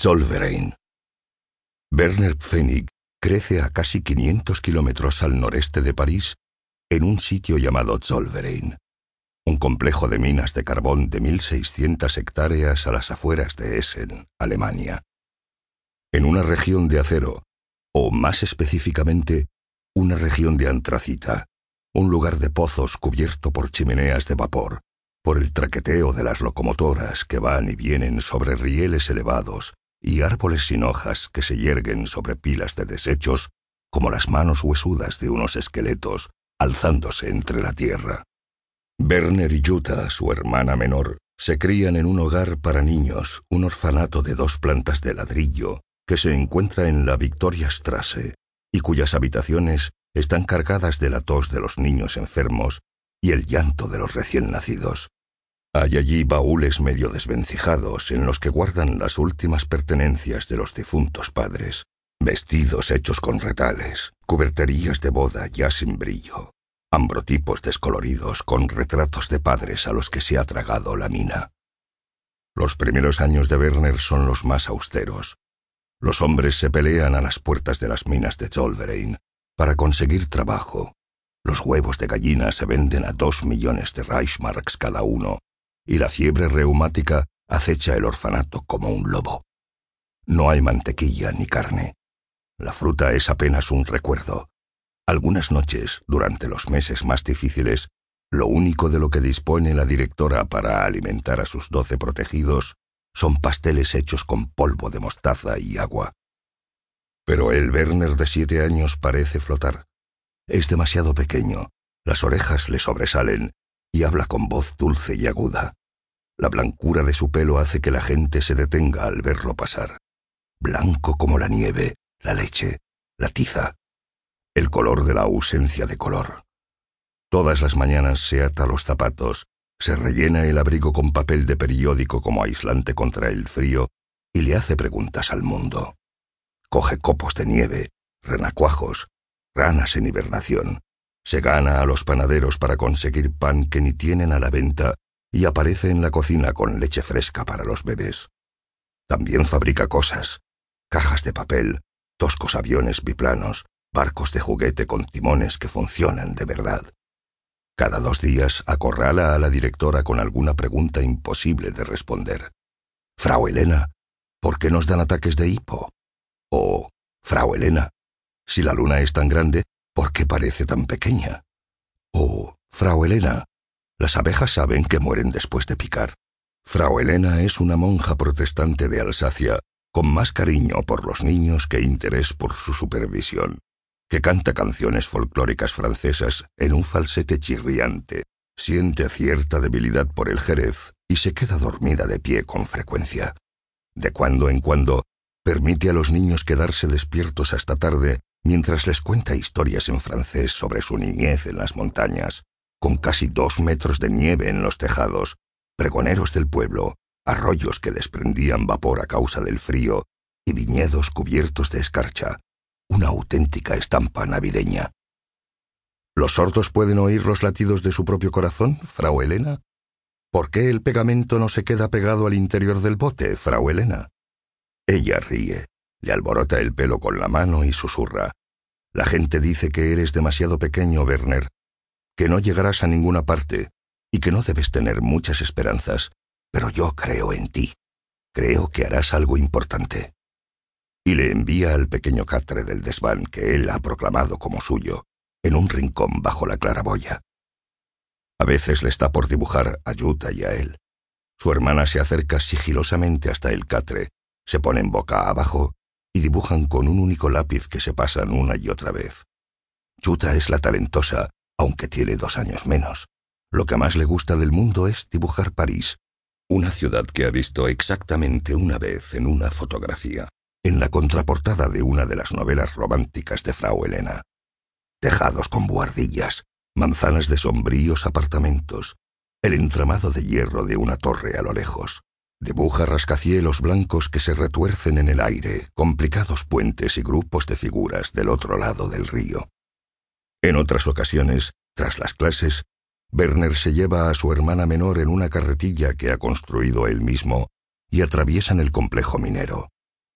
Zollverein. Werner Pfennig crece a casi 500 kilómetros al noreste de París, en un sitio llamado Zollverein, un complejo de minas de carbón de 1.600 hectáreas a las afueras de Essen, Alemania. En una región de acero, o más específicamente, una región de antracita, un lugar de pozos cubierto por chimeneas de vapor, por el traqueteo de las locomotoras que van y vienen sobre rieles elevados y árboles sin hojas que se yerguen sobre pilas de desechos como las manos huesudas de unos esqueletos alzándose entre la tierra. Werner y Jutta, su hermana menor, se crían en un hogar para niños, un orfanato de dos plantas de ladrillo, que se encuentra en la Victoria Strasse, y cuyas habitaciones están cargadas de la tos de los niños enfermos y el llanto de los recién nacidos. Hay allí baúles medio desvencijados en los que guardan las últimas pertenencias de los difuntos padres, vestidos hechos con retales, cuberterías de boda ya sin brillo, ambrotipos descoloridos con retratos de padres a los que se ha tragado la mina. Los primeros años de Werner son los más austeros. Los hombres se pelean a las puertas de las minas de Zollverein para conseguir trabajo. Los huevos de gallina se venden a dos millones de Reichsmarks cada uno, y la fiebre reumática acecha el orfanato como un lobo. No hay mantequilla ni carne. La fruta es apenas un recuerdo. Algunas noches, durante los meses más difíciles, lo único de lo que dispone la directora para alimentar a sus doce protegidos son pasteles hechos con polvo de mostaza y agua. Pero el Werner de siete años parece flotar. Es demasiado pequeño, las orejas le sobresalen y habla con voz dulce y aguda. La blancura de su pelo hace que la gente se detenga al verlo pasar. Blanco como la nieve, la leche, la tiza, el color de la ausencia de color. Todas las mañanas se ata los zapatos, se rellena el abrigo con papel de periódico como aislante contra el frío y le hace preguntas al mundo coge copos de nieve, renacuajos, ranas en hibernación, se gana a los panaderos para conseguir pan que ni tienen a la venta y aparece en la cocina con leche fresca para los bebés. También fabrica cosas, cajas de papel, toscos aviones biplanos, barcos de juguete con timones que funcionan de verdad. Cada dos días acorrala a la directora con alguna pregunta imposible de responder. Frau Elena, ¿por qué nos dan ataques de hipo? O, Frau Elena, si la luna es tan grande, ¿por qué parece tan pequeña? O, Frau Elena, las abejas saben que mueren después de picar. Frau Elena es una monja protestante de Alsacia, con más cariño por los niños que interés por su supervisión, que canta canciones folclóricas francesas en un falsete chirriante, siente cierta debilidad por el jerez y se queda dormida de pie con frecuencia. De cuando en cuando Permite a los niños quedarse despiertos hasta tarde mientras les cuenta historias en francés sobre su niñez en las montañas, con casi dos metros de nieve en los tejados, pregoneros del pueblo, arroyos que desprendían vapor a causa del frío y viñedos cubiertos de escarcha, una auténtica estampa navideña. ¿Los sordos pueden oír los latidos de su propio corazón, Frau Elena? ¿Por qué el pegamento no se queda pegado al interior del bote, Frau Elena? Ella ríe, le alborota el pelo con la mano y susurra. La gente dice que eres demasiado pequeño, Werner, que no llegarás a ninguna parte y que no debes tener muchas esperanzas, pero yo creo en ti. Creo que harás algo importante. Y le envía al pequeño catre del desván que él ha proclamado como suyo, en un rincón bajo la claraboya. A veces le está por dibujar a Yuta y a él. Su hermana se acerca sigilosamente hasta el catre se ponen boca abajo y dibujan con un único lápiz que se pasan una y otra vez. Chuta es la talentosa, aunque tiene dos años menos. Lo que más le gusta del mundo es dibujar París, una ciudad que ha visto exactamente una vez en una fotografía, en la contraportada de una de las novelas románticas de Frau Helena. Tejados con buhardillas, manzanas de sombríos apartamentos, el entramado de hierro de una torre a lo lejos, Dibuja rascacielos blancos que se retuercen en el aire, complicados puentes y grupos de figuras del otro lado del río. En otras ocasiones, tras las clases, Werner se lleva a su hermana menor en una carretilla que ha construido él mismo y atraviesan el complejo minero.